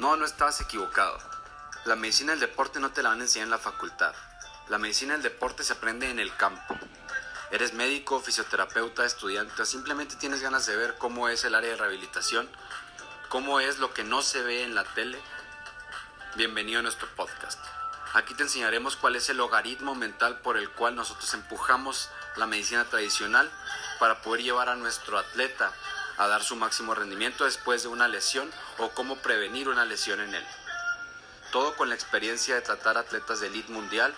No, no estabas equivocado. La medicina del deporte no te la van a enseñar en la facultad. La medicina del deporte se aprende en el campo. Eres médico, fisioterapeuta, estudiante, simplemente tienes ganas de ver cómo es el área de rehabilitación, cómo es lo que no se ve en la tele. Bienvenido a nuestro podcast. Aquí te enseñaremos cuál es el logaritmo mental por el cual nosotros empujamos la medicina tradicional para poder llevar a nuestro atleta a dar su máximo rendimiento después de una lesión o cómo prevenir una lesión en él. Todo con la experiencia de tratar atletas de elite mundial,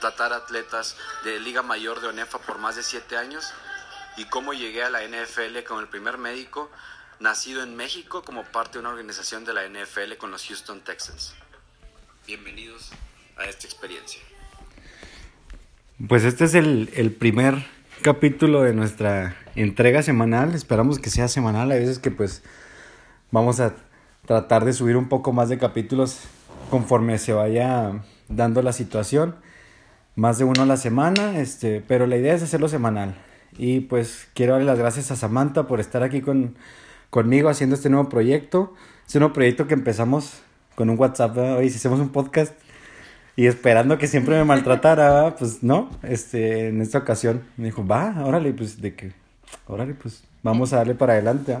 tratar atletas de Liga Mayor de ONEFA por más de 7 años y cómo llegué a la NFL como el primer médico nacido en México como parte de una organización de la NFL con los Houston Texans. Bienvenidos a esta experiencia. Pues este es el, el primer capítulo de nuestra entrega semanal. Esperamos que sea semanal. Hay veces que pues vamos a tratar de subir un poco más de capítulos conforme se vaya dando la situación. Más de uno a la semana, este, pero la idea es hacerlo semanal. Y pues quiero darle las gracias a Samantha por estar aquí con, conmigo haciendo este nuevo proyecto. Es un nuevo proyecto que empezamos con un WhatsApp. Hoy si hacemos un podcast y esperando que siempre me maltratara, pues no, este, en esta ocasión me dijo, va, órale, pues de que, órale, pues vamos a darle para adelante.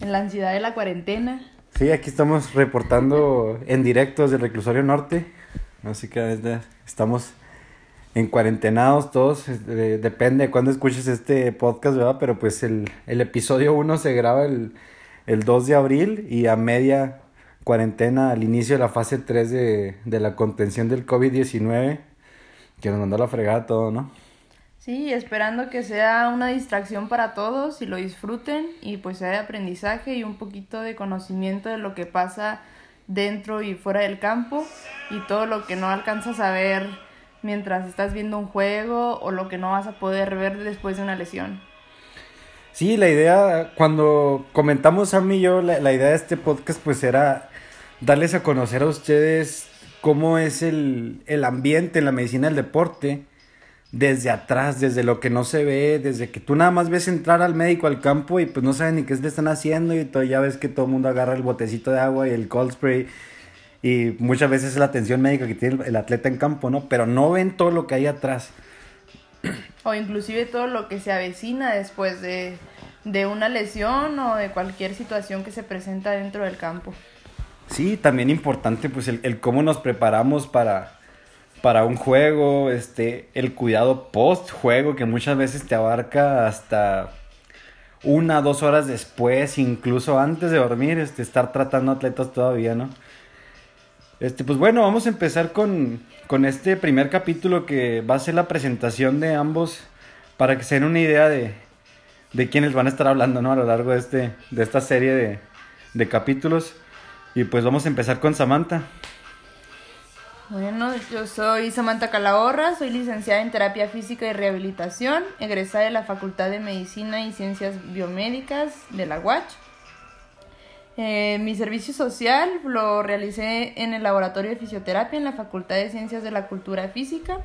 En la ansiedad de la cuarentena. Sí, aquí estamos reportando en directo desde el reclusorio norte, así que desde, estamos en cuarentenados todos, eh, depende de cuándo escuches este podcast, ¿verdad? Pero pues el, el episodio 1 se graba el, el 2 de abril y a media cuarentena al inicio de la fase 3 de, de la contención del COVID-19, que nos mandó la fregada todo, ¿no? Sí, esperando que sea una distracción para todos y lo disfruten y pues sea de aprendizaje y un poquito de conocimiento de lo que pasa dentro y fuera del campo y todo lo que no alcanzas a ver mientras estás viendo un juego o lo que no vas a poder ver después de una lesión. Sí, la idea, cuando comentamos a mí y yo, la, la, idea de este podcast pues era darles a conocer a ustedes cómo es el, el ambiente en la medicina del deporte desde atrás, desde lo que no se ve, desde que tú nada más ves entrar al médico al campo y pues no saben ni qué le están haciendo y todo, ya ves que todo el mundo agarra el botecito de agua y el cold spray y muchas veces es la atención médica que tiene el atleta en campo, ¿no? Pero no ven todo lo que hay atrás. O inclusive todo lo que se avecina después de, de una lesión o de cualquier situación que se presenta dentro del campo. Sí, también importante pues el, el cómo nos preparamos para, para un juego, este, el cuidado post juego que muchas veces te abarca hasta una, dos horas después, incluso antes de dormir, este, estar tratando atletas todavía, ¿no? Este, pues bueno, vamos a empezar con, con este primer capítulo que va a ser la presentación de ambos para que se den una idea de, de quiénes van a estar hablando, ¿no? A lo largo de, este, de esta serie de, de capítulos. Y pues vamos a empezar con Samantha. Bueno, yo soy Samantha Calahorra, soy licenciada en Terapia Física y Rehabilitación, egresada de la Facultad de Medicina y Ciencias Biomédicas de la UACH. Eh, mi servicio social lo realicé en el Laboratorio de Fisioterapia en la Facultad de Ciencias de la Cultura Física.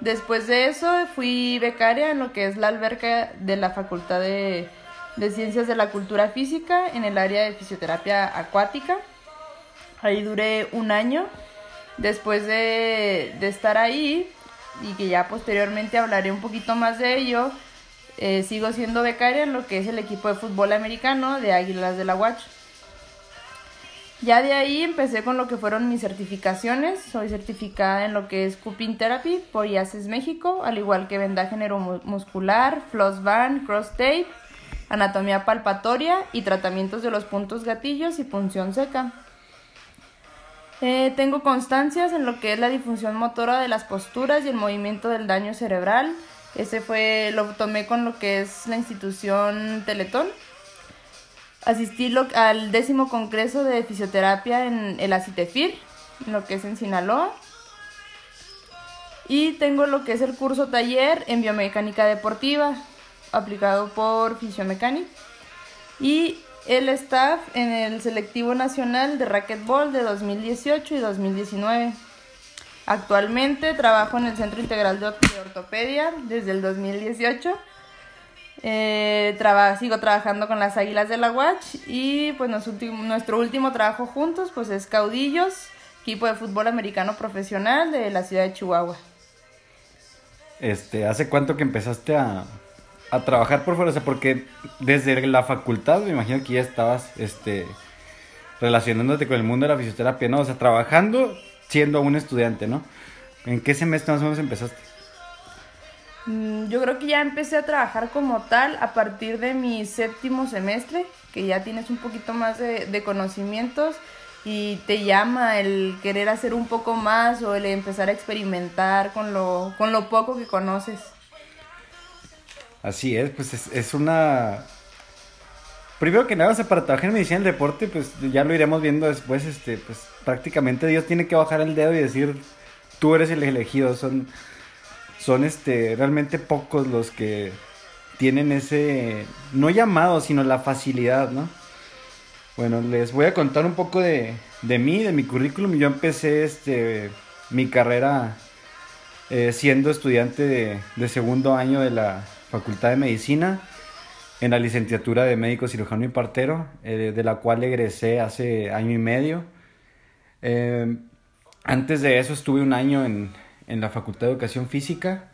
Después de eso fui becaria en lo que es la alberca de la Facultad de, de Ciencias de la Cultura Física en el área de fisioterapia acuática. Ahí duré un año. Después de, de estar ahí, y que ya posteriormente hablaré un poquito más de ello, eh, sigo siendo becaria en lo que es el equipo de fútbol americano de Águilas de la. Ya de ahí empecé con lo que fueron mis certificaciones. Soy certificada en lo que es Cuping Therapy por IACES México, al igual que vendaje neuromuscular, floss band, cross tape, anatomía palpatoria y tratamientos de los puntos gatillos y punción seca. Eh, tengo constancias en lo que es la difusión motora de las posturas y el movimiento del daño cerebral. Ese fue, lo tomé con lo que es la institución Teletón. Asistí al décimo congreso de fisioterapia en el ACITEFIR, lo que es en Sinaloa. Y tengo lo que es el curso taller en biomecánica deportiva, aplicado por Fisiomecanic. Y el staff en el selectivo nacional de racquetball de 2018 y 2019. Actualmente trabajo en el Centro Integral de Ortopedia desde el 2018. Eh, sigo trabajando con las Águilas de la Watch y pues nuestro último trabajo juntos pues es Caudillos, equipo de fútbol americano profesional de la ciudad de Chihuahua. Este, ¿hace cuánto que empezaste a, a trabajar por fuera? O sea, porque desde la facultad me imagino que ya estabas este, relacionándote con el mundo de la fisioterapia, ¿no? O sea, trabajando siendo un estudiante, ¿no? ¿En qué semestre más o menos empezaste? Mm, yo creo que ya empecé a trabajar como tal a partir de mi séptimo semestre, que ya tienes un poquito más de, conocimientos y te llama el querer hacer un poco más o el empezar a experimentar con lo, con lo poco que conoces. Así es, pues es, es una... Primero que nada, para trabajar en medicina del deporte, pues ya lo iremos viendo después, este, pues prácticamente Dios tiene que bajar el dedo y decir, tú eres el elegido, son, son este, realmente pocos los que tienen ese, no llamado, sino la facilidad, ¿no? Bueno, les voy a contar un poco de, de mí, de mi currículum. Yo empecé este, mi carrera eh, siendo estudiante de, de, segundo año de la Facultad de Medicina en la licenciatura de médico cirujano y partero, eh, de la cual egresé hace año y medio. Eh, antes de eso estuve un año en, en la Facultad de Educación Física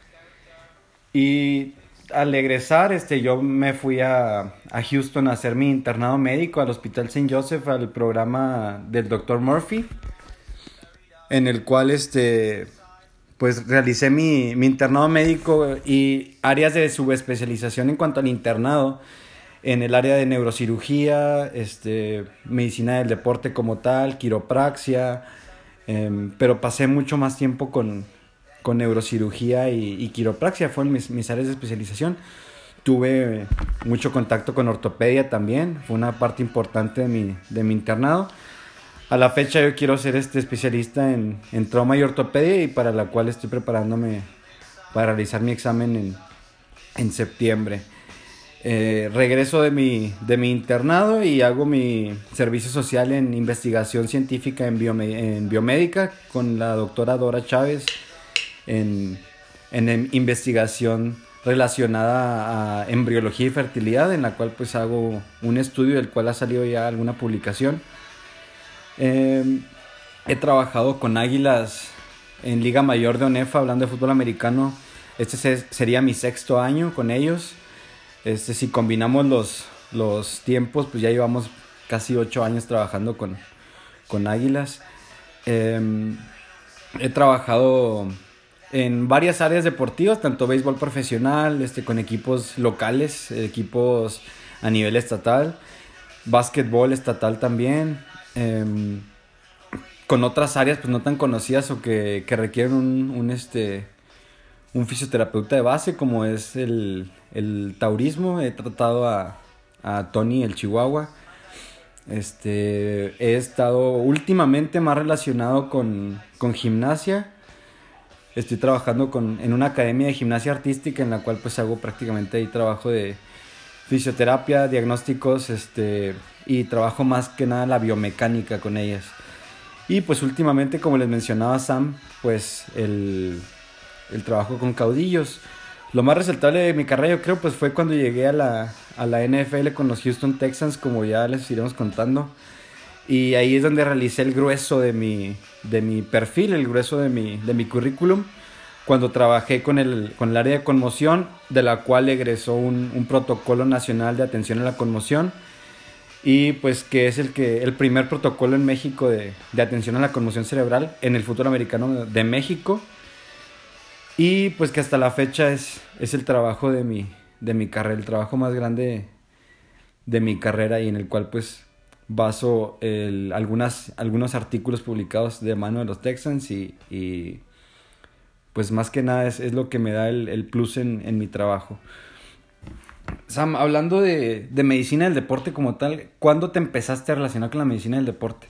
y al egresar, este, yo me fui a, a, Houston a hacer mi internado médico al Hospital St. Joseph, al programa del Dr. Murphy, en el cual, este, pues realicé mi, mi internado médico y áreas de subespecialización en cuanto al internado, en el área de neurocirugía, este, medicina del deporte como tal, quiropraxia, eh, pero pasé mucho más tiempo con, con neurocirugía y, quiropraxia, fueron mis, mis, áreas de especialización. Tuve mucho contacto con ortopedia también, fue una parte importante de mi, de mi internado. A la fecha yo quiero ser este especialista en, en trauma y ortopedia y para la cual estoy preparándome para realizar mi examen en, en septiembre. Eh, regreso de mi, de mi internado y hago mi servicio social en investigación científica en, en biomédica con la doctora Dora Chávez en, en investigación relacionada a embriología y fertilidad, en la cual pues hago un estudio del cual ha salido ya alguna publicación. Eh, he trabajado con Águilas en Liga Mayor de ONEFA, hablando de fútbol americano. Este sería mi sexto año con ellos. Este, si combinamos los, los tiempos, pues ya llevamos casi ocho años trabajando con, con Águilas. Eh, he trabajado en varias áreas deportivas, tanto béisbol profesional, este, con equipos locales, equipos a nivel estatal, básquetbol estatal también, eh, con otras áreas pues no tan conocidas o que, que requieren un, un, este, un fisioterapeuta de base como es el, el taurismo, he tratado a, a Tony el Chihuahua, este, he estado últimamente más relacionado con, con gimnasia, estoy trabajando con, en una academia de gimnasia artística en la cual pues hago prácticamente ahí trabajo de fisioterapia, diagnósticos, este, y trabajo más que nada la biomecánica con ellas. Y pues últimamente, como les mencionaba Sam, pues el, el trabajo con caudillos. Lo más resaltable de mi carrera yo creo pues fue cuando llegué a la, a la NFL con los Houston Texans, como ya les iremos contando. Y ahí es donde realicé el grueso de mi, de mi perfil, el grueso de mi, de mi currículum, cuando trabajé con el, con el área de conmoción, de la cual egresó un, un, protocolo nacional de atención a la conmoción, y pues que es el, que, el primer protocolo en México de, de atención a la conmoción cerebral en el futuro americano de México, y pues que hasta la fecha es, es el trabajo de mi, de mi carrera, el trabajo más grande de mi carrera y en el cual pues baso el, algunas, algunos artículos publicados de mano de los Texans y, y pues más que nada es, es, lo que me da el, el plus en, en, mi trabajo. Sam, hablando de, de, medicina del deporte como tal, ¿cuándo te empezaste a relacionar con la medicina del deporte?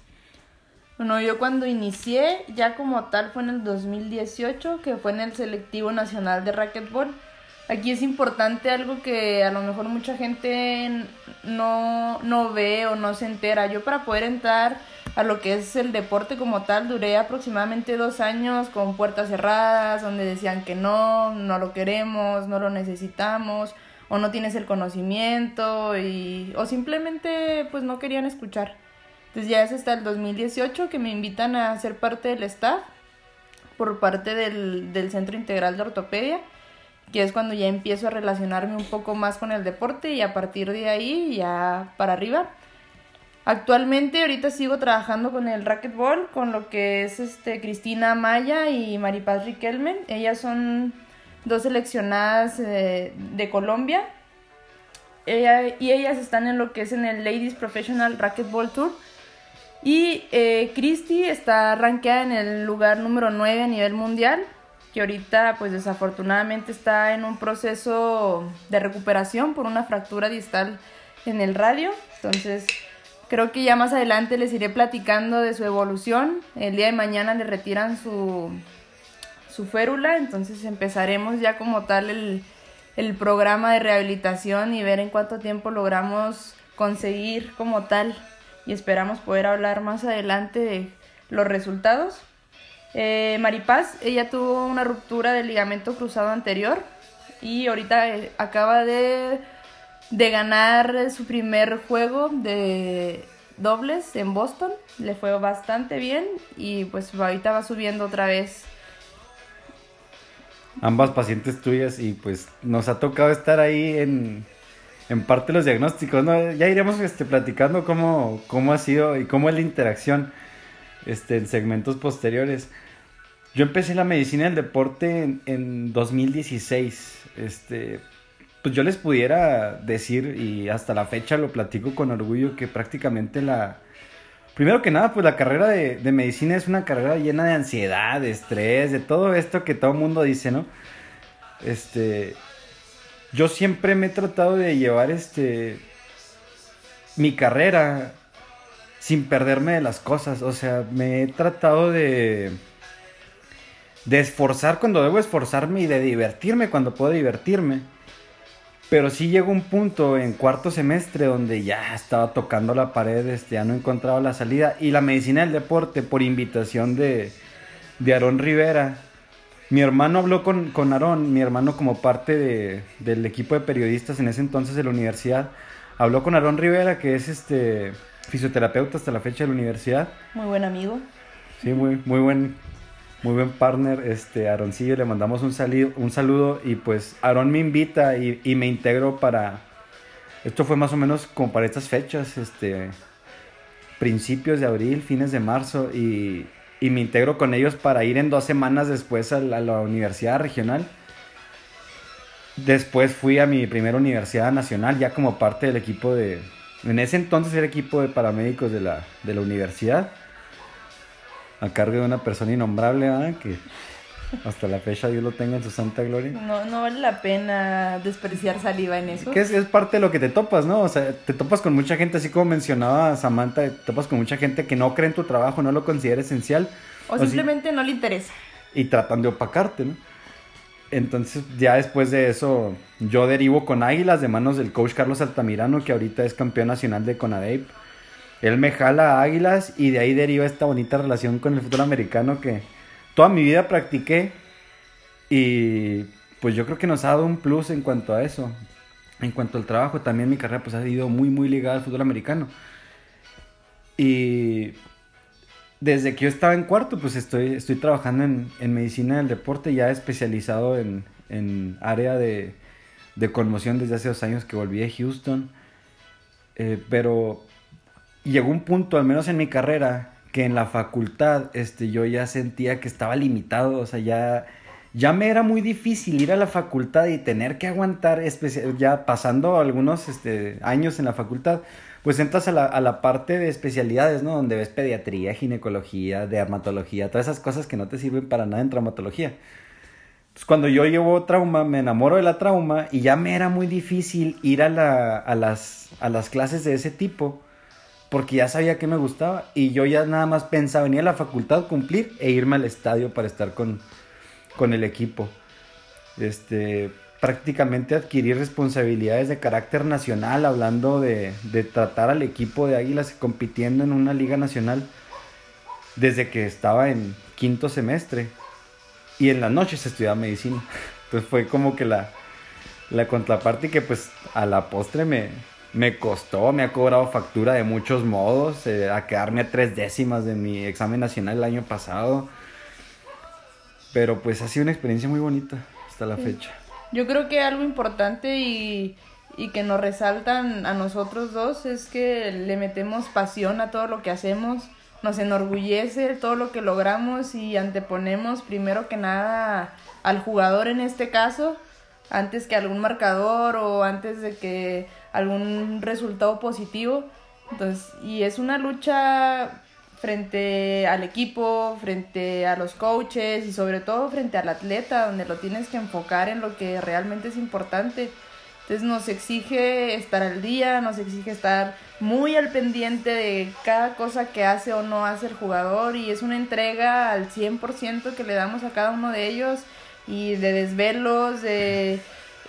Bueno, yo cuando inicié, ya como tal fue en el 2018, que fue en el selectivo nacional de racquetball Aquí es importante algo que a lo mejor mucha gente no, no ve o no se entera. Yo para poder entrar a lo que es el deporte como tal, duré aproximadamente dos años con puertas cerradas, donde decían que no, no lo queremos, no lo necesitamos, o no tienes el conocimiento y, o simplemente pues no querían escuchar. Entonces ya es hasta el 2018 que me invitan a ser parte del staff por parte del, del Centro Integral de Ortopedia, que es cuando ya empiezo a relacionarme un poco más con el deporte y a partir de ahí ya para arriba. Actualmente ahorita sigo trabajando con el racquetball, con lo que es este Cristina Maya y Maripaz Riquelme. Ellas son dos seleccionadas eh, de Colombia. y ellas están en lo que es en el Ladies Professional Racquetball Tour. Y eh, Christy está rankeada en el lugar número 9 a nivel mundial, que ahorita pues desafortunadamente está en un proceso de recuperación por una fractura distal en el radio. Entonces creo que ya más adelante les iré platicando de su evolución. El día de mañana le retiran su, su férula, entonces empezaremos ya como tal el, el programa de rehabilitación y ver en cuánto tiempo logramos conseguir como tal y esperamos poder hablar más adelante de los resultados. Eh, Maripaz, ella tuvo una ruptura del ligamento cruzado anterior y ahorita eh, acaba de, de ganar su primer juego de dobles en Boston. Le fue bastante bien y pues ahorita va subiendo otra vez ambas pacientes tuyas y pues nos ha tocado estar ahí en, en parte los diagnósticos, ¿no? Ya iremos este, platicando cómo, cómo ha sido y cómo es la interacción este, en segmentos posteriores. Yo empecé la medicina del deporte en, en 2016. Este, pues yo les pudiera decir, y hasta la fecha lo platico con orgullo, que prácticamente la, Primero que nada, pues la carrera de, medicina es una carrera llena de ansiedad, de estrés, de todo esto que todo el mundo dice, ¿no? Este, yo siempre me he tratado de llevar este, mi carrera sin perderme de las cosas, o sea, me he tratado de, de esforzar cuando debo esforzarme y de divertirme cuando puedo divertirme. Pero sí llegó un punto en cuarto semestre donde ya estaba tocando la pared, este, ya no encontraba la salida. Y la medicina del deporte, por invitación de, de Aarón Rivera, mi hermano habló con, con Aarón, mi hermano como parte de, del equipo de periodistas en ese entonces de la universidad, habló con Aarón Rivera, que es este fisioterapeuta hasta la fecha de la universidad. Muy buen amigo. Sí, muy, muy buen muy buen partner, este, Aaroncillo, le mandamos un, un saludo y pues Aaron me invita y, y, me integro para, esto fue más o menos como para estas fechas, este, principios de abril, fines de marzo y, y me integro con ellos para ir en dos semanas después a la, a la universidad regional. Después fui a mi primera universidad nacional ya como parte del equipo de, en ese entonces era equipo de paramédicos de la, de la universidad a cargo de una persona innombrable, ¿ah? que hasta la fecha Dios lo tenga en su santa gloria. No, no vale la pena despreciar saliva en eso. Que es, parte de lo que te topas, ¿no? O sea, te topas con mucha gente, así como mencionaba Samantha, te topas con mucha gente que no cree en tu trabajo, no lo considera esencial. O, simplemente no le interesa. Y tratan de opacarte, ¿no? Entonces, ya después de eso, yo derivo con Águilas de manos del coach Carlos Altamirano, que ahorita es campeón nacional de CONADEIP él me jala Águilas y de ahí deriva esta bonita relación con el fútbol americano que toda mi vida practiqué y pues yo creo que nos ha dado un plus en cuanto a eso. En cuanto al trabajo, también mi carrera pues ha sido muy muy ligada al fútbol americano. Y desde que yo estaba en cuarto, pues estoy, estoy trabajando en, medicina del deporte, ya especializado en, en área de, de, conmoción desde hace dos años que volví a Houston. Eh, pero llegó un punto, al menos en mi carrera, que en la facultad este, yo ya sentía que estaba limitado, o sea, ya, ya me era muy difícil ir a la facultad y tener que aguantar, ya pasando algunos este, años en la facultad, pues entras a la, a la, parte de especialidades, ¿no? Donde ves pediatría, ginecología, dermatología, todas esas cosas que no te sirven para nada en traumatología. Entonces, cuando yo llevo trauma, me enamoro de la trauma y ya me era muy difícil ir a, la, a, las, a las clases de ese tipo porque ya sabía que me gustaba y yo ya nada más pensaba venir a la facultad cumplir e irme al estadio para estar con, con el equipo. Este, prácticamente adquirir responsabilidades de carácter nacional, hablando de, de tratar al equipo de Águilas compitiendo en una liga nacional desde que estaba en quinto semestre y en las noches estudiaba medicina. Entonces fue como que la, la contraparte que pues a la postre me, me costó, me ha cobrado factura de muchos modos, eh, a quedarme a tres décimas de mi examen nacional el año pasado. Pero pues ha sido una experiencia muy bonita hasta la fecha. Yo creo que algo importante y, y que nos resaltan a nosotros dos es que le metemos pasión a todo lo que hacemos, nos enorgullece todo lo que logramos y anteponemos primero que nada al jugador en este caso, antes que algún marcador o antes de que algún resultado positivo. Entonces, y es una lucha frente al equipo, frente a los coaches y sobre todo frente al atleta, donde lo tienes que enfocar en lo que realmente es importante. Entonces nos exige estar al día, nos exige estar muy al pendiente de cada cosa que hace o no hace el jugador y es una entrega al 100% que le damos a cada uno de ellos y de desvelos, de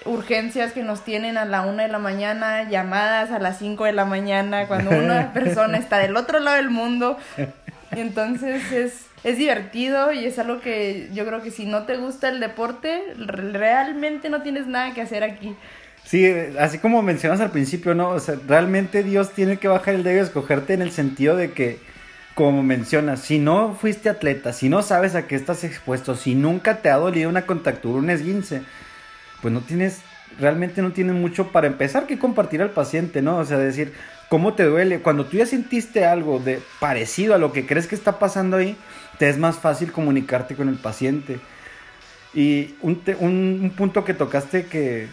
urgencias que nos tienen a la una de la mañana, llamadas a las 5 de la mañana, cuando una persona está del otro lado del mundo. Y entonces es, es divertido y es algo que yo creo que si no te gusta el deporte, realmente no tienes nada que hacer aquí. Sí, así como mencionas al principio, ¿no? O sea, realmente Dios tiene que bajar el dedo y escogerte en el sentido de que, como mencionas, si no fuiste atleta, si no sabes a qué estás expuesto, si nunca te ha dolido una contactura, un esguince, pues no tienes, realmente no tienes mucho para empezar que compartir al paciente, ¿no? O sea, decir, ¿cómo te duele? Cuando tú ya sentiste algo de parecido a lo que crees que está pasando ahí, te es más fácil comunicarte con el paciente. Y un, un, punto que tocaste que,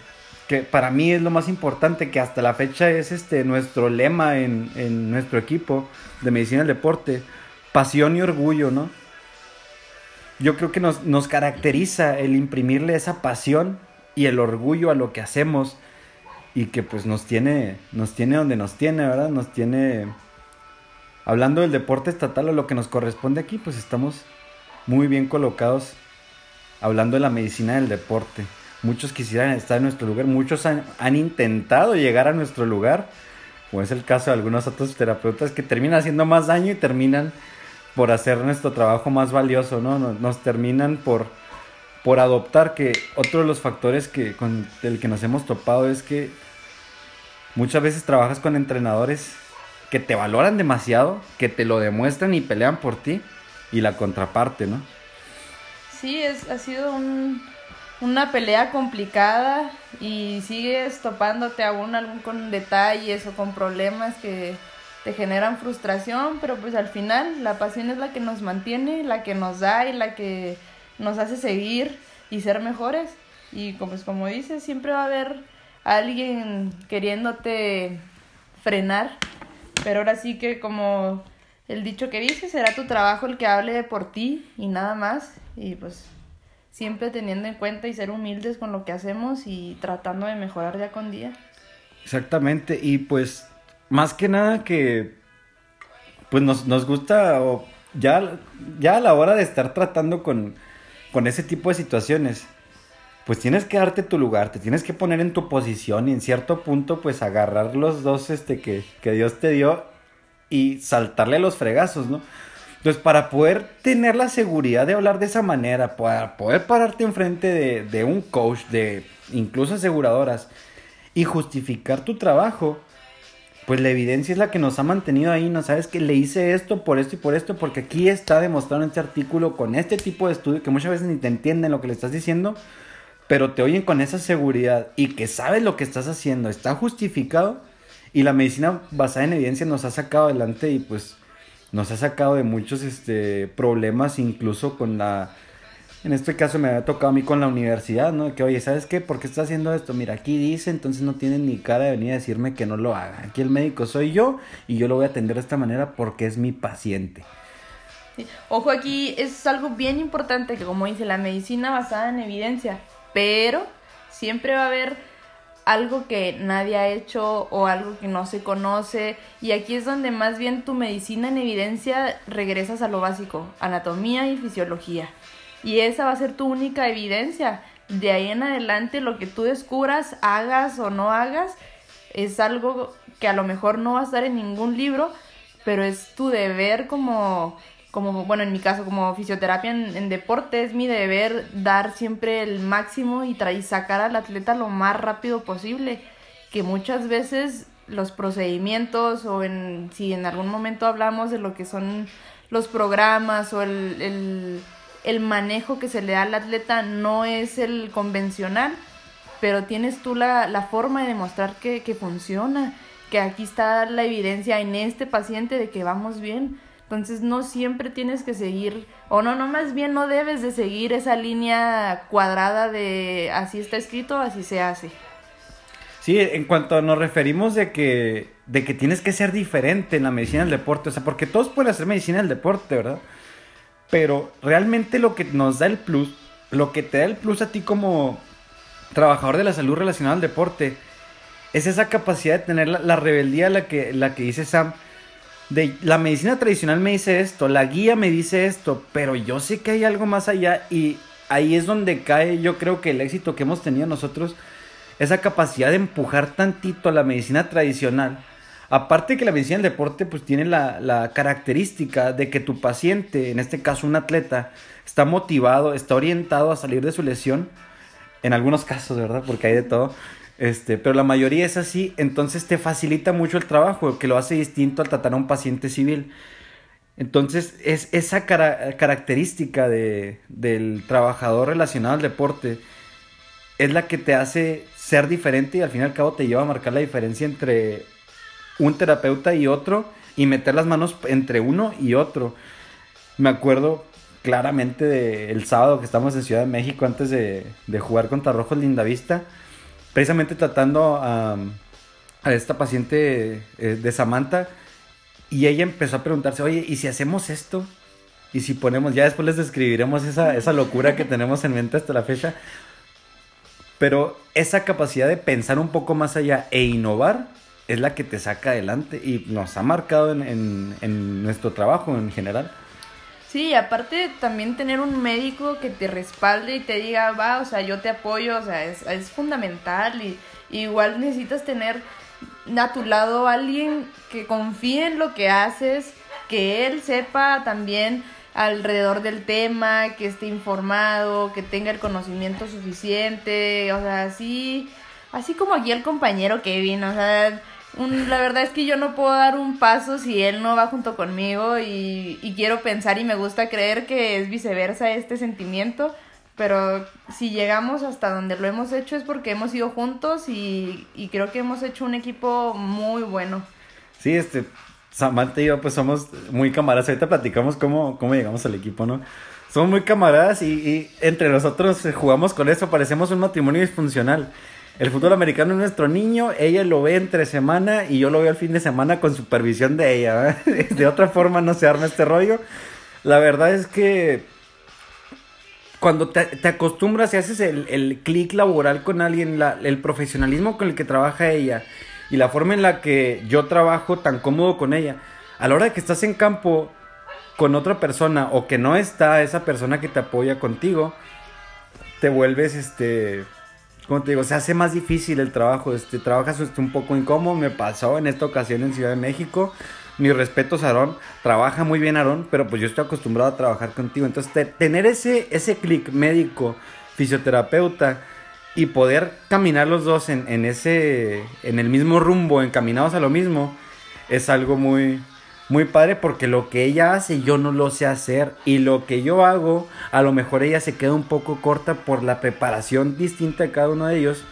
que, para mí es lo más importante, que hasta la fecha es este nuestro lema en, en nuestro equipo de medicina del deporte, pasión y orgullo, ¿no? Yo creo que nos, nos caracteriza el imprimirle esa pasión y el orgullo a lo que hacemos y que pues nos tiene, nos tiene donde nos tiene, ¿verdad? Nos tiene, hablando del deporte estatal o lo que nos corresponde aquí, pues estamos muy bien colocados hablando de la medicina del deporte. Muchos quisieran estar en nuestro lugar, muchos han, intentado llegar a nuestro lugar, como es el caso de algunos otros terapeutas que terminan haciendo más daño y terminan por hacer nuestro trabajo más valioso, ¿no? nos terminan por por adoptar, que otro de los factores que, con el que nos hemos topado es que muchas veces trabajas con entrenadores que te valoran demasiado, que te lo demuestran y pelean por ti, y la contraparte, ¿no? Sí, es, ha sido un, una pelea complicada y sigues topándote aún algún con detalles o con problemas que te generan frustración, pero pues al final la pasión es la que nos mantiene, la que nos da y la que nos hace seguir y ser mejores. Y pues, como dices, siempre va a haber alguien queriéndote frenar, pero ahora sí que como el dicho que dice, será tu trabajo el que hable por ti y nada más. Y pues siempre teniendo en cuenta y ser humildes con lo que hacemos y tratando de mejorar día con día. Exactamente, y pues más que nada que pues nos, nos gusta ya, ya a la hora de estar tratando con, con ese tipo de situaciones, pues tienes que darte tu lugar, te tienes que poner en tu posición y en cierto punto pues agarrar los dos este que, Dios te dio y saltarle los fregazos, ¿no? Entonces para poder tener la seguridad de hablar de esa manera, para poder pararte enfrente de, de un coach, de incluso aseguradoras y justificar tu trabajo, pues la evidencia es la que nos ha mantenido ahí, ¿no? Sabes que le hice esto por esto y por esto, porque aquí está demostrado en este artículo con este tipo de estudio que muchas veces ni te entienden lo que le estás diciendo, pero te oyen con esa seguridad y que sabes lo que estás haciendo, está justificado y la medicina basada en evidencia nos ha sacado adelante y pues nos ha sacado de muchos este, problemas, incluso con la en este caso me había tocado a mí con la universidad, ¿no? Que, oye, ¿sabes qué? ¿Por qué está haciendo esto? Mira, aquí dice, entonces no tienen ni cara de venir a decirme que no lo haga. Aquí el médico soy yo y yo lo voy a atender de esta manera porque es mi paciente. Ojo, aquí es algo bien importante que, como dice, la medicina basada en evidencia, pero siempre va a haber algo que nadie ha hecho o algo que no se conoce y aquí es donde más bien tu medicina en evidencia regresas a lo básico, anatomía y fisiología y esa va a ser tu única evidencia. De ahí en adelante lo que tú descubras, hagas o no hagas, es algo que a lo mejor no va a estar en ningún libro, pero es tu deber como como, bueno, en mi caso, como fisioterapia en, deporte, es mi deber dar siempre el máximo y, y sacar al atleta lo más rápido posible, que muchas veces los procedimientos o en, si en algún momento hablamos de lo que son los programas o el, el, el manejo que se le da al atleta no es el convencional, pero tienes tú la, la forma de demostrar que, que funciona, que aquí está la evidencia en este paciente de que vamos bien entonces no siempre tienes que seguir, o no, no, más bien no debes de seguir esa línea cuadrada de así está escrito, así se hace. Sí, en cuanto nos referimos de que, de que tienes que ser diferente en la medicina del deporte, o sea, porque todos pueden hacer medicina del deporte, ¿verdad? Pero realmente lo que nos da el plus, lo que te da el plus a ti como trabajador de la salud relacionada al deporte, es esa capacidad de tener la, la rebeldía la que, la que dice Sam, de la medicina tradicional me dice esto, la guía me dice esto, pero yo sé que hay algo más allá y ahí es donde cae yo creo que el éxito que hemos tenido nosotros, esa capacidad de empujar tantito a la medicina tradicional. Aparte que la medicina del deporte pues tiene la, característica de que tu paciente, en este caso un atleta, está motivado, está orientado a salir de su lesión, en algunos casos, ¿verdad? Porque hay de todo. Este, pero la mayoría es así, entonces te facilita mucho el trabajo, que lo hace distinto al tratar a un paciente civil. Entonces, es esa característica de, del trabajador relacionado al deporte es la que te hace ser diferente y al fin y al cabo te lleva a marcar la diferencia entre un terapeuta y otro y meter las manos entre uno y otro. Me acuerdo claramente del sábado que estamos en Ciudad de México antes de, de jugar contra Rojos Lindavista precisamente tratando a, esta paciente eh, de Samantha y ella empezó a preguntarse, oye, ¿y si hacemos esto? Y si ponemos, ya después les describiremos esa, esa locura que tenemos en mente hasta la fecha, pero esa capacidad de pensar un poco más allá e innovar es la que te saca adelante y nos ha marcado en, en nuestro trabajo en general. Sí, aparte también tener un médico que te respalde y te diga, va, o sea, yo te apoyo, o sea, es, es fundamental y, igual necesitas tener a tu lado alguien que confíe en lo que haces, que él sepa también alrededor del tema, que esté informado, que tenga el conocimiento suficiente, o sea, así, así como aquí el compañero Kevin, o sea, la verdad es que yo no puedo dar un paso si él no va junto conmigo y, quiero pensar y me gusta creer que es viceversa este sentimiento, pero si llegamos hasta donde lo hemos hecho es porque hemos ido juntos y, creo que hemos hecho un equipo muy bueno. Sí, este, Samantha y yo pues somos muy camaradas, ahorita platicamos cómo, cómo llegamos al equipo, ¿no? Somos muy camaradas y, y entre nosotros jugamos con eso, parecemos un matrimonio disfuncional. El fútbol americano es nuestro niño, ella lo ve entre semana y yo lo veo el fin de semana con supervisión de ella. De otra forma no se arma este rollo. La verdad es que cuando te, acostumbras y haces el, el clic laboral con alguien, el profesionalismo con el que trabaja ella y la forma en la que yo trabajo tan cómodo con ella, a la hora de que estás en campo con otra persona o que no está esa persona que te apoya contigo, te vuelves este como te digo, se hace más difícil el trabajo. Este, trabajas este, un poco incómodo. Me pasó en esta ocasión en Ciudad de México. Mi respeto, Aarón. Trabaja muy bien, Aarón, pero pues yo estoy acostumbrado a trabajar contigo. Entonces, tener ese, ese clic médico, fisioterapeuta y poder caminar los dos en, en, ese, en el mismo rumbo, encaminados a lo mismo, es algo muy, muy padre porque lo que ella hace yo no lo sé hacer. Y lo que yo hago a lo mejor ella se queda un poco corta por la preparación distinta de cada uno de ellos.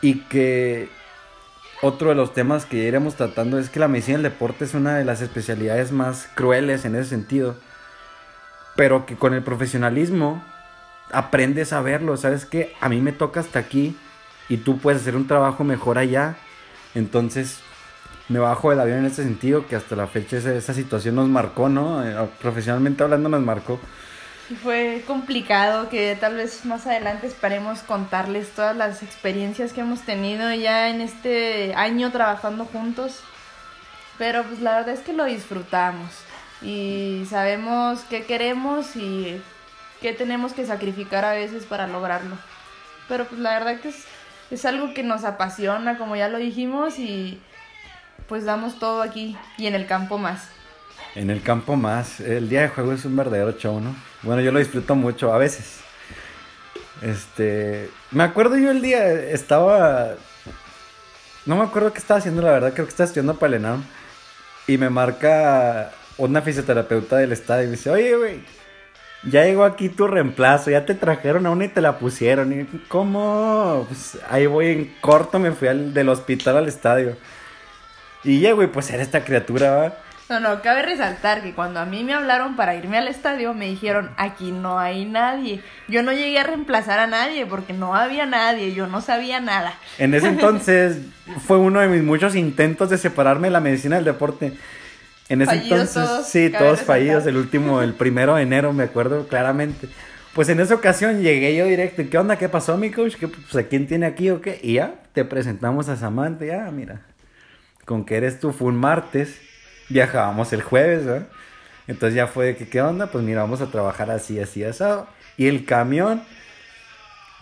Y que otro de los temas que iremos tratando es que la medicina del deporte es una de las especialidades más crueles en ese sentido. Pero que con el profesionalismo aprendes a verlo. Sabes que a mí me toca hasta aquí y tú puedes hacer un trabajo mejor allá. Entonces me bajo del avión en ese sentido, que hasta la fecha esa, situación nos marcó, ¿no? Eh, profesionalmente hablando nos marcó. Fue complicado que tal vez más adelante esperemos contarles todas las experiencias que hemos tenido ya en este año trabajando juntos. Pero pues la verdad es que lo disfrutamos y sabemos qué queremos y qué tenemos que sacrificar a veces para lograrlo. Pero pues la verdad que es, es algo que nos apasiona, como ya lo dijimos, y pues damos todo aquí y en el campo más. En el campo más. El día de juego es un verdadero show, ¿no? Bueno, yo lo disfruto mucho a veces. Este. Me acuerdo yo el día. Estaba. No me acuerdo qué estaba haciendo, la verdad. Creo que estaba estudiando para el. Y me marca una fisioterapeuta del estadio y me dice: Oye, güey. Ya llegó aquí tu reemplazo, ya te trajeron a una y te la pusieron. Y, ¿Cómo? Pues ahí voy en corto, me fui al, del hospital al estadio. Y ya, güey, pues era esta criatura, ¿va? No, no, cabe resaltar que cuando a mí me hablaron para irme al estadio, me dijeron, aquí no hay nadie. Yo no llegué a reemplazar a nadie porque no había nadie, yo no sabía nada. En ese entonces fue uno de mis muchos intentos de separarme de la medicina del deporte. En ese Fallidos entonces, todos, sí, todos resaltar. fallidos. El último, el primero de enero, me acuerdo claramente. Pues en esa ocasión llegué yo directo. ¿Qué onda? ¿Qué pasó, mi coach? ¿Qué, pues, ¿A quién tiene aquí o qué? Y ya, te presentamos a Samantha. Ya, mira. Con que eres tú, fue un martes. Viajábamos el jueves, ¿verdad? Entonces ya fue de que, ¿qué onda? Pues mira, vamos a trabajar así, así, asado. Y el camión,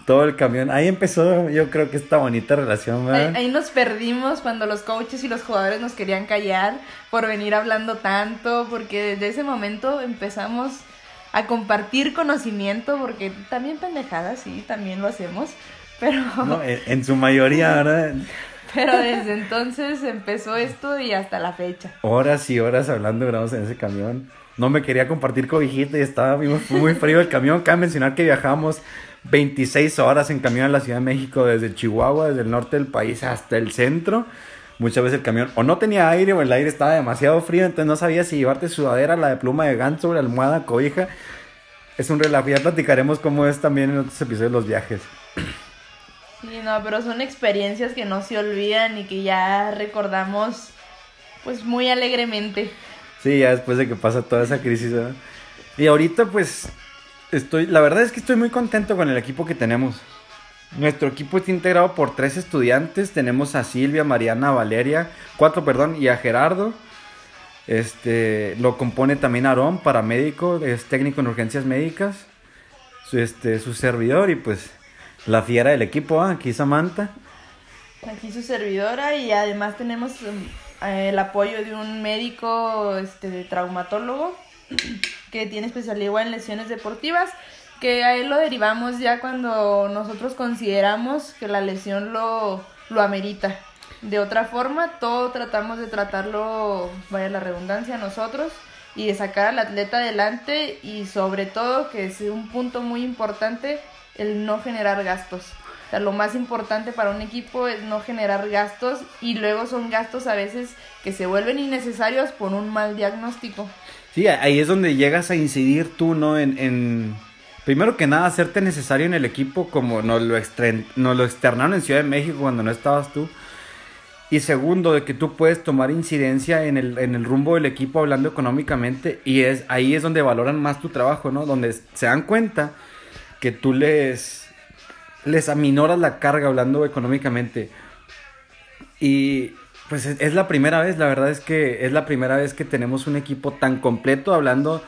todo el camión. Ahí empezó, yo creo que esta bonita relación, ¿verdad? Ahí, ahí nos perdimos cuando los coaches y los jugadores nos querían callar por venir hablando tanto, porque desde ese momento empezamos a compartir conocimiento, porque también pendejadas, sí, también lo hacemos, pero, No, en, en su mayoría, ¿verdad? pero desde entonces empezó esto y hasta la fecha. Horas y horas hablando grados en ese camión. No me quería compartir cobijita y estaba muy, muy frío el camión. Cabe mencionar que viajamos 26 horas en camión a la Ciudad de México desde Chihuahua, desde el norte del país hasta el centro. Muchas veces el camión o no tenía aire o el aire estaba demasiado frío, entonces no sabía si llevarte sudadera, la de pluma de ganso, la almohada, cobija. Es un relajo. Ya platicaremos cómo es también en otros episodios los viajes. Sí, no, pero son experiencias que no se olvidan y que ya recordamos pues muy alegremente. Sí, ya después de que pasa toda esa crisis. Y ahorita pues estoy, la verdad es que estoy muy contento con el equipo que tenemos. Nuestro equipo está integrado por tres estudiantes. Tenemos a Silvia, Mariana, Valeria, cuatro, perdón, y a Gerardo. Este, lo compone también Aarón, paramédico, es técnico en urgencias médicas. Este, su servidor y pues la fiera del equipo, ¿ah? aquí Samantha. Aquí su servidora y además tenemos um, eh, el apoyo de un médico este, de traumatólogo que tiene especialidad en lesiones deportivas, que a él lo derivamos ya cuando nosotros consideramos que la lesión lo, lo amerita. De otra forma, todo tratamos de tratarlo, vaya la redundancia, nosotros y de sacar al atleta adelante y sobre todo, que es un punto muy importante, el no generar gastos. O sea, lo más importante para un equipo es no generar gastos y luego son gastos a veces que se vuelven innecesarios por un mal diagnóstico. Sí, ahí es donde llegas a incidir tú, ¿no? En, en- primero que nada, hacerte necesario en el equipo como nos lo, nos lo externaron en Ciudad de México cuando no estabas tú. Y segundo, de que tú puedes tomar incidencia en el, en el rumbo del equipo hablando económicamente y es ahí es donde valoran más tu trabajo, ¿no? Donde se dan cuenta que tú les, les aminoras la carga hablando económicamente. Y pues es, la primera vez, la verdad es que es la primera vez que tenemos un equipo tan completo hablando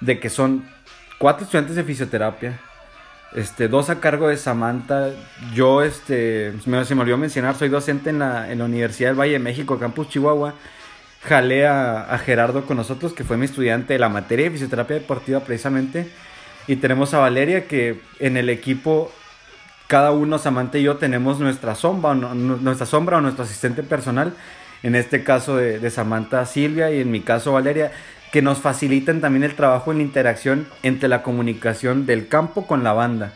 de que son cuatro estudiantes de fisioterapia, este, dos a cargo de Samantha, yo, este, me, se me olvidó mencionar, soy docente en la, en la Universidad del Valle de México, Campus Chihuahua, jalé a, a Gerardo con nosotros, que fue mi estudiante de la materia de fisioterapia deportiva precisamente, y tenemos a Valeria, que en el equipo cada uno, Samantha y yo, tenemos nuestra sombra, nuestra sombra o nuestro asistente personal. En este caso de, de Samantha Silvia y en mi caso Valeria, que nos facilitan también el trabajo en la interacción entre la comunicación del campo con la banda.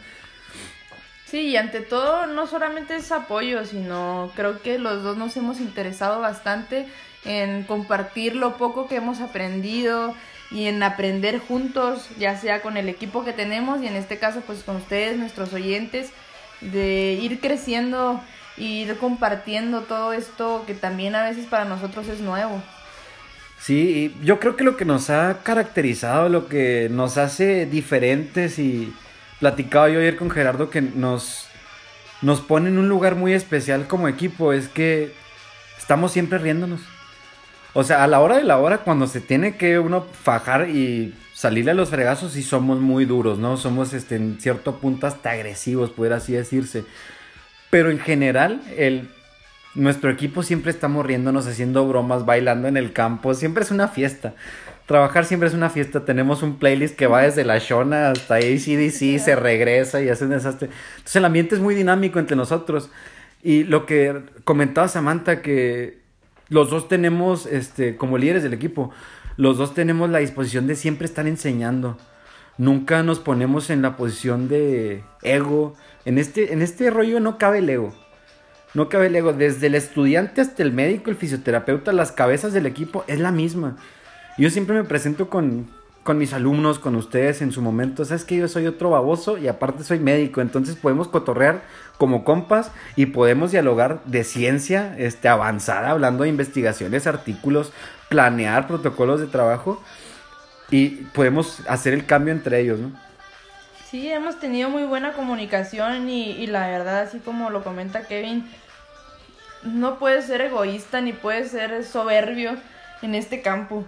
Sí, y ante todo no solamente es apoyo, sino creo que los dos nos hemos interesado bastante en compartir lo poco que hemos aprendido y en aprender juntos, ya sea con el equipo que tenemos y en este caso pues con ustedes, nuestros oyentes, de ir creciendo y ir compartiendo todo esto que también a veces para nosotros es nuevo. Sí, yo creo que lo que nos ha caracterizado, lo que nos hace diferentes y platicaba yo ayer con Gerardo que nos, nos pone en un lugar muy especial como equipo es que estamos siempre riéndonos. O sea, a la hora de la hora, cuando se tiene que uno fajar y salirle a los fregazos, sí somos muy duros, ¿no? Somos este, en cierto punto hasta agresivos, pudiera así decirse. Pero en general, el nuestro equipo siempre estamos riéndonos, haciendo bromas, bailando en el campo, siempre es una fiesta. Trabajar siempre es una fiesta. Tenemos un playlist que va desde la Shona hasta ACDC, se regresa y hace un desastre. Entonces el ambiente es muy dinámico entre nosotros. Y lo que comentaba Samantha, que los dos tenemos, este, como líderes del equipo, los dos tenemos la disposición de siempre estar enseñando. Nunca nos ponemos en la posición de ego. En este, en este rollo no cabe el ego. No cabe el ego. Desde el estudiante hasta el médico, el fisioterapeuta, las cabezas del equipo es la misma. Yo siempre me presento con, con mis alumnos, con ustedes en su momento. Sabes que yo soy otro baboso y aparte soy médico. Entonces podemos cotorrear como compas y podemos dialogar de ciencia este, avanzada, hablando de investigaciones, artículos, planear protocolos de trabajo y podemos hacer el cambio entre ellos, ¿no? Sí, hemos tenido muy buena comunicación y, y la verdad, así como lo comenta Kevin, no puedes ser egoísta ni puedes ser soberbio en este campo,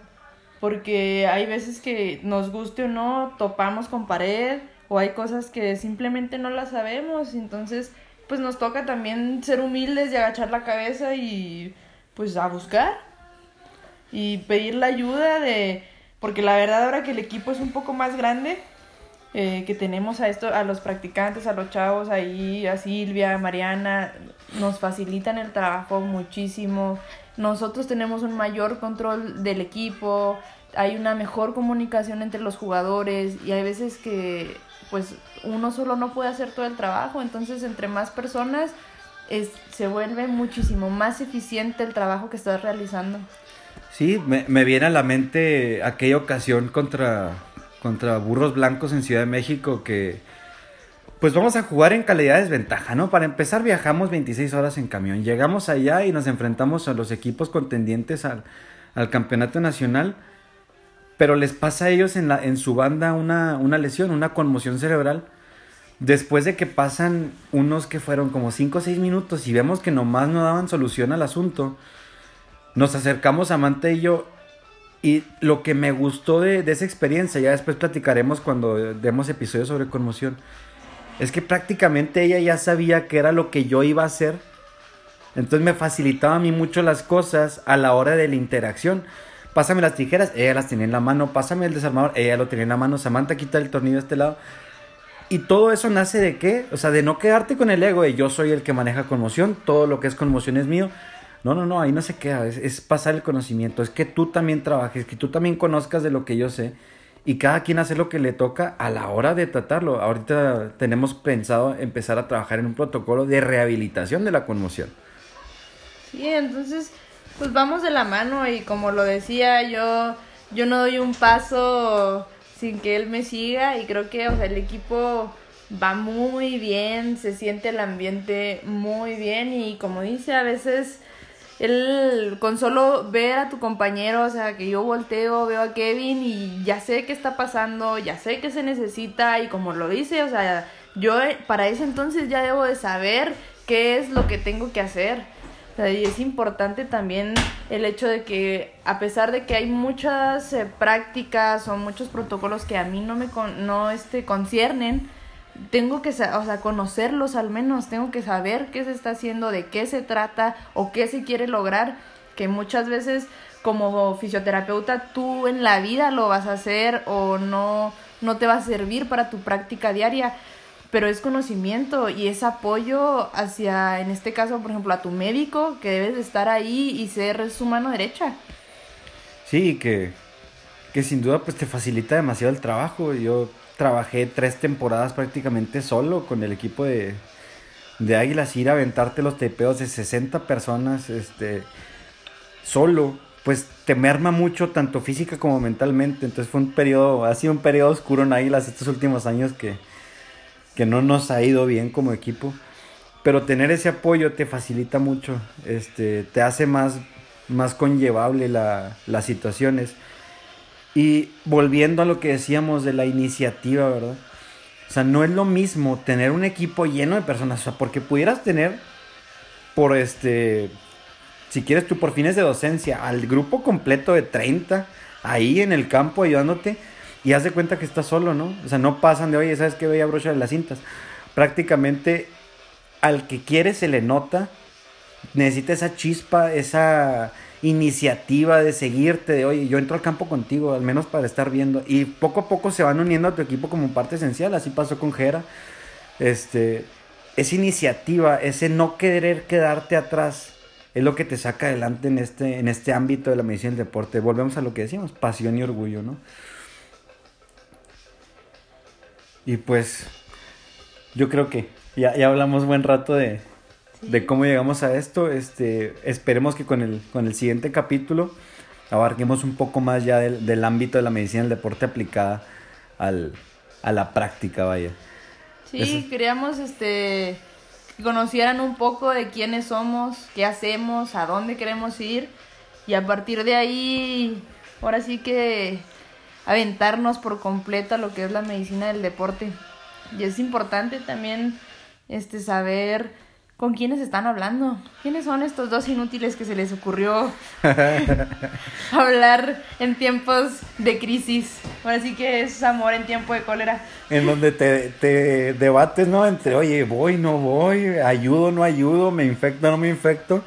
porque hay veces que nos guste o no, topamos con pared o hay cosas que simplemente no las sabemos, entonces pues nos toca también ser humildes y agachar la cabeza y pues a buscar y pedir la ayuda de porque la verdad ahora que el equipo es un poco más grande eh, que tenemos a esto a los practicantes a los chavos ahí a Silvia a Mariana nos facilitan el trabajo muchísimo nosotros tenemos un mayor control del equipo hay una mejor comunicación entre los jugadores y hay veces que pues uno solo no puede hacer todo el trabajo. Entonces entre más personas es, se vuelve muchísimo más eficiente el trabajo que estás realizando. Sí, me, me, viene a la mente aquella ocasión contra, contra Burros Blancos en Ciudad de México que pues vamos a jugar en calidad de desventaja, ¿no? Para empezar viajamos 26 horas en camión, llegamos allá y nos enfrentamos a los equipos contendientes al, al campeonato nacional, pero les pasa a ellos en, la, en su banda una, una lesión, una conmoción cerebral. Después de que pasan unos que fueron como 5 o 6 minutos y vemos que nomás no daban solución al asunto, nos acercamos Amante y yo y lo que me gustó de, de, esa experiencia, ya después platicaremos cuando demos episodios sobre conmoción, es que prácticamente ella ya sabía que era lo que yo iba a hacer. Entonces me facilitaba a mí mucho las cosas a la hora de la interacción. Pásame las tijeras, ella las tenía en la mano. Pásame el desarmador, ella lo tenía en la mano. Samantha quita el tornillo de este lado. Y todo eso nace de qué? O sea, de no quedarte con el ego de yo soy el que maneja conmoción, todo lo que es conmoción es mío. No, no, no, ahí no se queda, es, es, pasar el conocimiento, es que tú también trabajes, que tú también conozcas de lo que yo sé y cada quien hace lo que le toca a la hora de tratarlo. Ahorita tenemos pensado empezar a trabajar en un protocolo de rehabilitación de la conmoción. Sí, entonces, pues vamos de la mano y como lo decía, yo, yo no doy un paso sin que él me siga y creo que, o sea, el equipo va muy bien, se siente el ambiente muy bien y como dice, a veces él con solo ver a tu compañero, o sea, que yo volteo, veo a Kevin y ya sé qué está pasando, ya sé qué se necesita y como lo dice, o sea, yo para ese entonces ya debo de saber qué es lo que tengo que hacer. O sea, y es importante también el hecho de que a pesar de que hay muchas eh, prácticas o muchos protocolos que a mí no me con, no este conciernen, tengo que o sea, conocerlos al menos, tengo que saber qué se está haciendo, de qué se trata o qué se quiere lograr, que muchas veces como fisioterapeuta tú en la vida lo vas a hacer o no, no te va a servir para tu práctica diaria, pero es conocimiento y es apoyo hacia, en este caso, por ejemplo, a tu médico, que debes estar ahí y ser su mano derecha. Sí, que, que sin duda pues te facilita demasiado el trabajo. Yo trabajé tres temporadas prácticamente solo con el equipo de, de Águilas, ir a aventarte los tepeos de 60 personas, este, solo, pues te merma mucho tanto física como mentalmente. Entonces fue un periodo, ha sido un periodo oscuro en Águilas estos últimos años que, que no nos ha ido bien como equipo. Pero tener ese apoyo te facilita mucho, este, te hace más, más conllevable la, las situaciones. Y volviendo a lo que decíamos de la iniciativa, ¿verdad? O sea, no es lo mismo tener un equipo lleno de personas, o sea, porque pudieras tener por este, si quieres tú por fines de docencia, al grupo completo de 30 ahí en el campo ayudándote y haz de cuenta que estás solo, ¿no? O sea, no pasan de, oye, ¿sabes qué? Voy a brochar las cintas. Prácticamente al que quiere se le nota necesita esa chispa, esa iniciativa de seguirte, de oye, yo entro al campo contigo, al menos para estar viendo. Y poco a poco se van uniendo a tu equipo como parte esencial, así pasó con Jera. Este, esa iniciativa, ese no querer quedarte atrás, es lo que te saca adelante en este, en este ámbito de la medicina del deporte. Volvemos a lo que decíamos, pasión y orgullo, ¿no? Y pues, yo creo que ya, ya hablamos buen rato de, de cómo llegamos a esto. Este, esperemos que con el, con el siguiente capítulo abarquemos un poco más ya del, del ámbito de la medicina del deporte aplicada al, a la práctica, vaya. Sí, Eso- queríamos este que conocieran un poco de quiénes somos, qué hacemos, a dónde queremos ir y a partir de ahí, ahora sí que aventarnos por completo a lo que es la medicina del deporte. Y es importante también este saber con quiénes están hablando. ¿Quiénes son estos dos inútiles que se les ocurrió hablar en tiempos de crisis? Ahora sí que es amor en tiempo de cólera. En donde te, te debates, ¿no? Entre, oye, voy, no voy, ayudo, no ayudo, me infecto, no me infecto.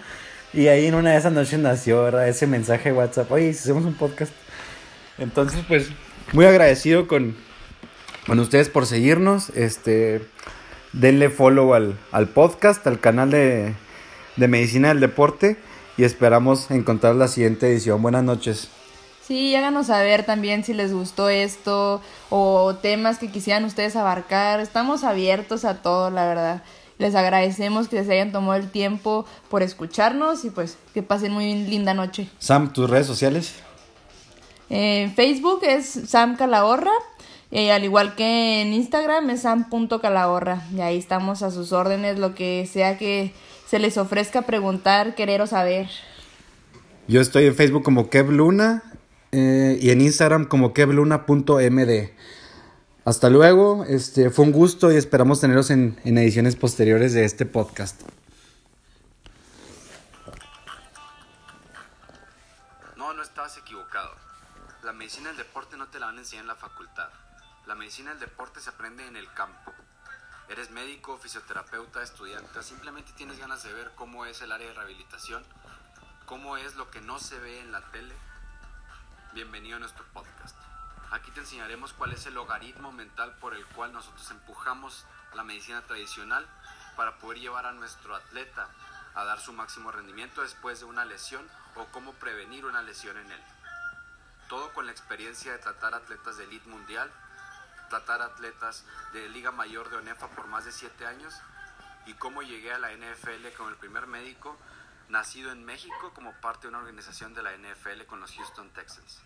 Y ahí en una de esas noches nació, ¿verdad? Ese mensaje de WhatsApp, oye, si hacemos un podcast. Entonces, pues, muy agradecido con, con ustedes por seguirnos. Este, denle follow al, al podcast, al canal de, de Medicina del Deporte. Y esperamos encontrar la siguiente edición. Buenas noches. Sí, háganos saber también si les gustó esto o temas que quisieran ustedes abarcar. Estamos abiertos a todo, la verdad. Les agradecemos que se hayan tomado el tiempo por escucharnos y pues que pasen muy linda noche. Sam, tus redes sociales. En Facebook es Sam Calahorra, eh, al igual que en Instagram es sam.calahorra. Y ahí estamos a sus órdenes, lo que sea que se les ofrezca preguntar, querer o saber. Yo estoy en Facebook como KevLuna eh, y en Instagram como kevluna.md. Hasta luego, este fue un gusto y esperamos tenerlos en, en ediciones posteriores de este podcast. No, no estabas equivocado. La medicina del deporte no te la van a enseñar en la facultad. La medicina del deporte se aprende en el campo. Eres médico, fisioterapeuta, estudiante, simplemente tienes ganas de ver cómo es el área de rehabilitación, cómo es lo que no se ve en la tele. Bienvenido a nuestro podcast. Aquí te enseñaremos cuál es el logaritmo mental por el cual nosotros empujamos la medicina tradicional para poder llevar a nuestro atleta a dar su máximo rendimiento después de una lesión o cómo prevenir una lesión en él. Todo con la experiencia de tratar atletas de elite mundial, tratar atletas de Liga Mayor de ONEFA por más de 7 años y cómo llegué a la NFL como el primer médico nacido en México como parte de una organización de la NFL con los Houston Texans.